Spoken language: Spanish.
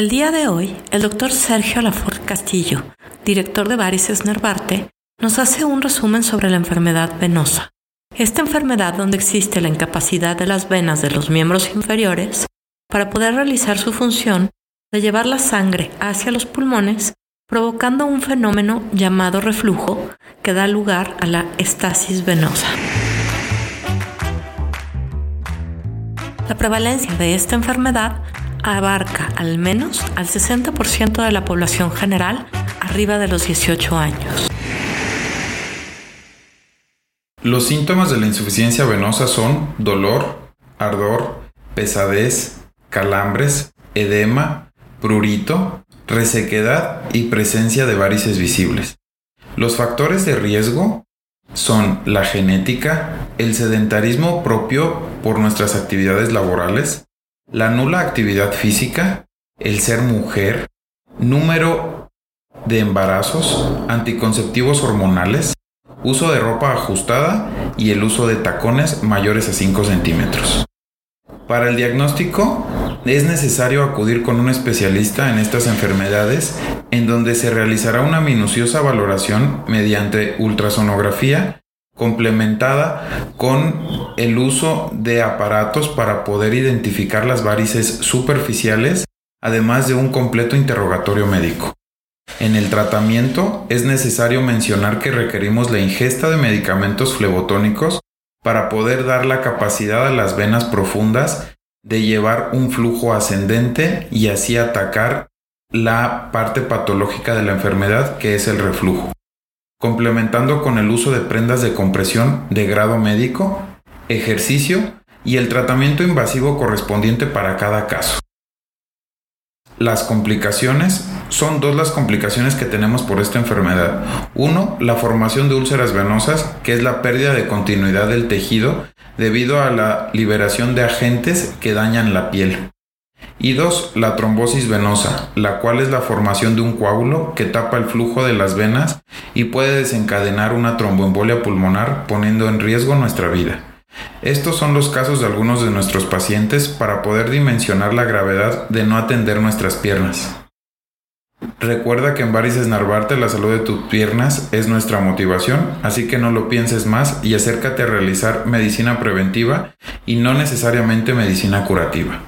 El día de hoy, el doctor Sergio Lafort Castillo, director de Varices Nervarte, nos hace un resumen sobre la enfermedad venosa. Esta enfermedad donde existe la incapacidad de las venas de los miembros inferiores para poder realizar su función de llevar la sangre hacia los pulmones, provocando un fenómeno llamado reflujo que da lugar a la estasis venosa. La prevalencia de esta enfermedad abarca al menos al 60% de la población general arriba de los 18 años. Los síntomas de la insuficiencia venosa son dolor, ardor, pesadez, calambres, edema, prurito, resequedad y presencia de varices visibles. Los factores de riesgo son la genética, el sedentarismo propio por nuestras actividades laborales, la nula actividad física, el ser mujer, número de embarazos, anticonceptivos hormonales, uso de ropa ajustada y el uso de tacones mayores a 5 centímetros. Para el diagnóstico es necesario acudir con un especialista en estas enfermedades en donde se realizará una minuciosa valoración mediante ultrasonografía complementada con el uso de aparatos para poder identificar las varices superficiales, además de un completo interrogatorio médico. En el tratamiento es necesario mencionar que requerimos la ingesta de medicamentos flebotónicos para poder dar la capacidad a las venas profundas de llevar un flujo ascendente y así atacar la parte patológica de la enfermedad que es el reflujo complementando con el uso de prendas de compresión de grado médico, ejercicio y el tratamiento invasivo correspondiente para cada caso. Las complicaciones son dos las complicaciones que tenemos por esta enfermedad. Uno, la formación de úlceras venosas, que es la pérdida de continuidad del tejido debido a la liberación de agentes que dañan la piel. Y dos, la trombosis venosa, la cual es la formación de un coágulo que tapa el flujo de las venas y puede desencadenar una tromboembolia pulmonar poniendo en riesgo nuestra vida. Estos son los casos de algunos de nuestros pacientes para poder dimensionar la gravedad de no atender nuestras piernas. Recuerda que en Varices Narvarte la salud de tus piernas es nuestra motivación, así que no lo pienses más y acércate a realizar medicina preventiva y no necesariamente medicina curativa.